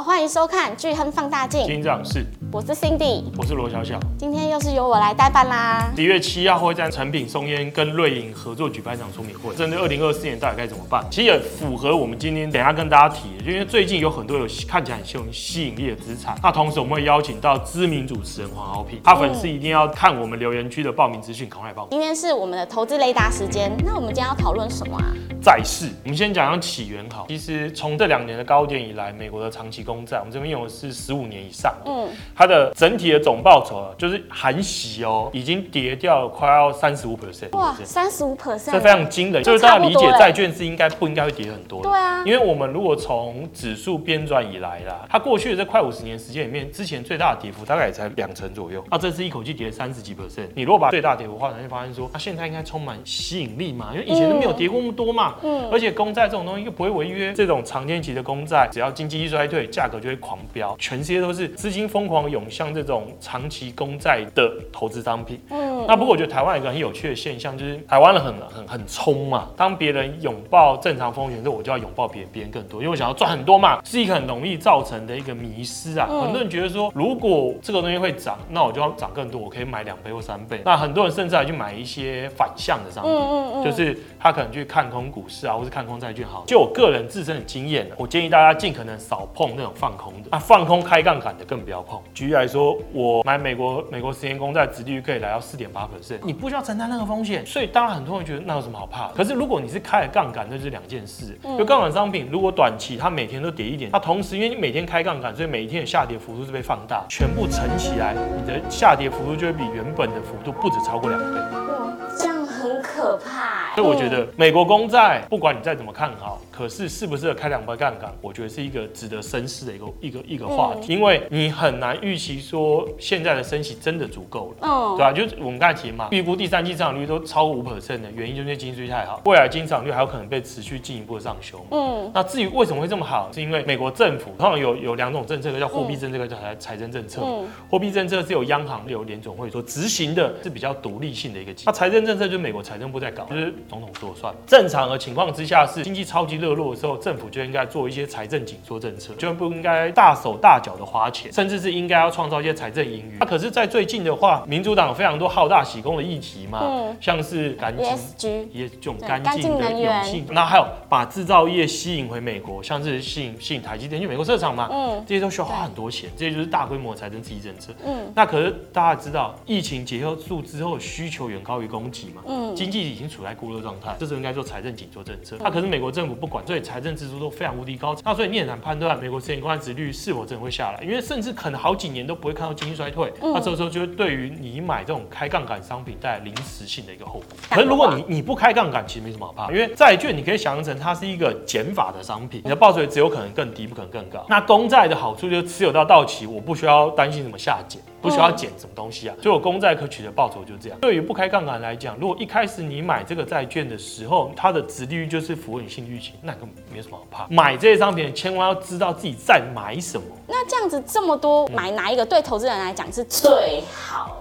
好，欢迎收看巨亨放大镜。金长是，我是 Cindy，我是罗小小。今天又是由我来代班啦。十一月七号会在诚品松烟跟瑞银合作举办一场说明会，针对二零二四年到底该怎么办？其实也符合我们今天等一下跟大家提的，因为最近有很多有看起来很有吸引力的资产。那同时我们会邀请到知名主持人黄豪平，他粉丝一定要看我们留言区的报名资讯，赶快报名。今天是我们的投资雷达时间，那我们今天要讨论什么啊？债市，我们先讲讲起源好。其实从这两年的高点以来，美国的长期公债，我们这边用的是十五年以上，嗯，它的整体的总报酬啊，就是含息哦，已经跌掉了快要三十五 percent。哇，三十五 percent，这非常惊人。就是大家理解债券是应该不应该会跌很多的。对啊，因为我们如果从指数编转以来啦，它过去的这快五十年时间里面，之前最大的跌幅大概也才两成左右。啊这次一口气跌三十几 percent，你如果把最大跌幅画出来，就发现说，它现在应该充满吸引力嘛，因为以前都没有跌过那么多嘛。嗯，而且公债这种东西又不会违约，这种长天期的公债，只要经济一衰退，价格就会狂飙，全世界都是资金疯狂涌向这种长期公债的投资商品。嗯，那不过我觉得台湾有一个很有趣的现象，就是台湾人很很很冲嘛，当别人拥抱正常风险的时候，我就要拥抱别人，别人更多，因为我想要赚很多嘛，是一个很容易造成的一个迷失啊。很多人觉得说，如果这个东西会涨，那我就要涨更多，我可以买两倍或三倍。那很多人甚至还去买一些反向的商品，就是他可能去看空股市啊，或是看空。债券好，就我个人自身的经验，我建议大家尽可能少碰那种放空的，那放空开杠杆的更不要碰。举例来说，我买美国美国十年公债，殖利率可以来到四点八 percent，你不需要承担任何风险，所以当然很多人觉得那有什么好怕的？可是如果你是开了杠杆，那就是两件事。就杠杆商品，如果短期它每天都跌一点，它同时因为你每天开杠杆，所以每一天的下跌幅度是被放大，全部乘起来，你的下跌幅度就会比原本的幅度不止超过两倍。哇，这样很可怕。所以我觉得美国公债，不管你再怎么看好，可是适不适合开两倍杠杆，我觉得是一个值得深思的一个一个一个话题，因为你很难预期说现在的升息真的足够了，嗯，对吧？就是我们刚才提嘛，预估第三季增长率都超过五 percent 的原因，就是因为经济太好，未来经济增长率还有可能被持续进一步的上修，嗯，那至于为什么会这么好，是因为美国政府通常有有两种政策，一个叫货币政策，一个叫财财政政策。货币政策是由央行由联总会所执行的，是比较独立性的一个机。那财政政策就是美国财政部在搞，就是。总统说了算。正常的情况之下是经济超级热络的时候，政府就应该做一些财政紧缩政策，就不应该大手大脚的花钱，甚至是应该要创造一些财政盈余。那可是，在最近的话，民主党有非常多好大喜功的议题嘛，嗯、像是干净也这种干净的勇气，那还有把制造业吸引回美国，像是吸引吸引台积电去美国设厂嘛，嗯，这些都需要花很多钱，这些就是大规模财政刺激政策。嗯，那可是大家知道，疫情结束之后，需求远高于供给嘛，嗯，经济已经处在过热状态，这时候应该做财政紧缩政策。那可是美国政府不管，所以财政支出都非常无敌高。那所以你很难判断美国十年公债殖率是否真的会下来，因为甚至可能好几年都不会看到经济衰退。那这个时候就会对于你买这种开杠杆商品带来临时性的一个后果。可是如果你你不开杠杆，其实没什么好怕，因为债券你可以想象成它是一个减法的商品，你的报酬只有可能更低，不可能更高。那公债的好处就是持有到到期，我不需要担心什么下减。不需要减什么东西啊，所以我公债可取的报酬就这样。对于不开杠杆来讲，如果一开始你买这个债券的时候，它的值利率就是符合你心理预期，那根本没什么好怕。买这些商品，千万要知道自己在买什么。那这样子这么多，买哪一个对投资人来讲是最好？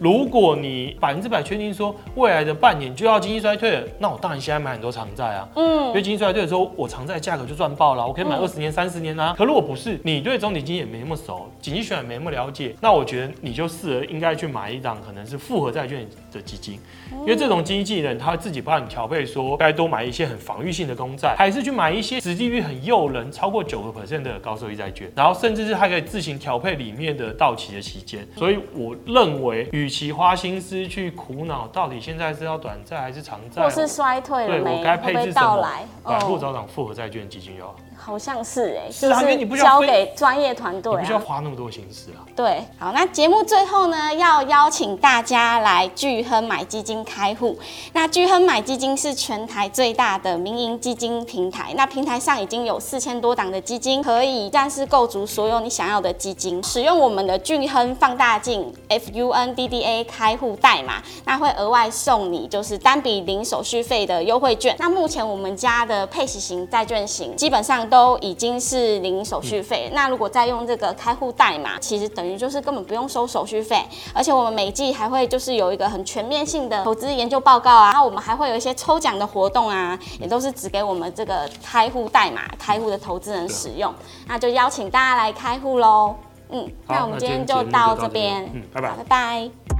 如果你百分之百确定说未来的半年就要经济衰退了，那我当然现在买很多长债啊。嗯，因为经济衰退的时候，我长债价格就赚爆了，我可以买二十年、三十年啊。可如果不是，你对总体经济也没那么熟，经济选也没那么了解，那我觉得你就适合应该去买一档可能是复合债券的基金，因为这种经纪人他会自己帮你调配，说该多买一些很防御性的公债，还是去买一些实际率很诱人、超过九个 percent 的高收益债券，然后甚至是还可以自行调配里面的到期的期间。所以我认为与其花心思去苦恼到底现在是要短债还是长债，或是衰退了没，对我该配置什么，反复找涨复合债券基金就好。好像是哎、欸，是啊，因为你不需要交给专业团队，不需要花那么多心思啊。对，好，那节目最后呢，要邀请大家来聚亨买基金开户。那聚亨买基金是全台最大的民营基金平台，那平台上已经有四千多档的基金，可以一站式购足所有你想要的基金。使用我们的聚亨放大镜 F U N D D A 开户代码，那会额外送你就是单笔零手续费的优惠券。那目前我们家的配息型债券型基本上。都已经是零手续费。嗯、那如果再用这个开户代码，其实等于就是根本不用收手续费，而且我们每季还会就是有一个很全面性的投资研究报告啊，然后我们还会有一些抽奖的活动啊，也都是只给我们这个开户代码开户的投资人使用。那就邀请大家来开户喽。嗯，那我们今天就到这边，嗯，拜拜，拜拜。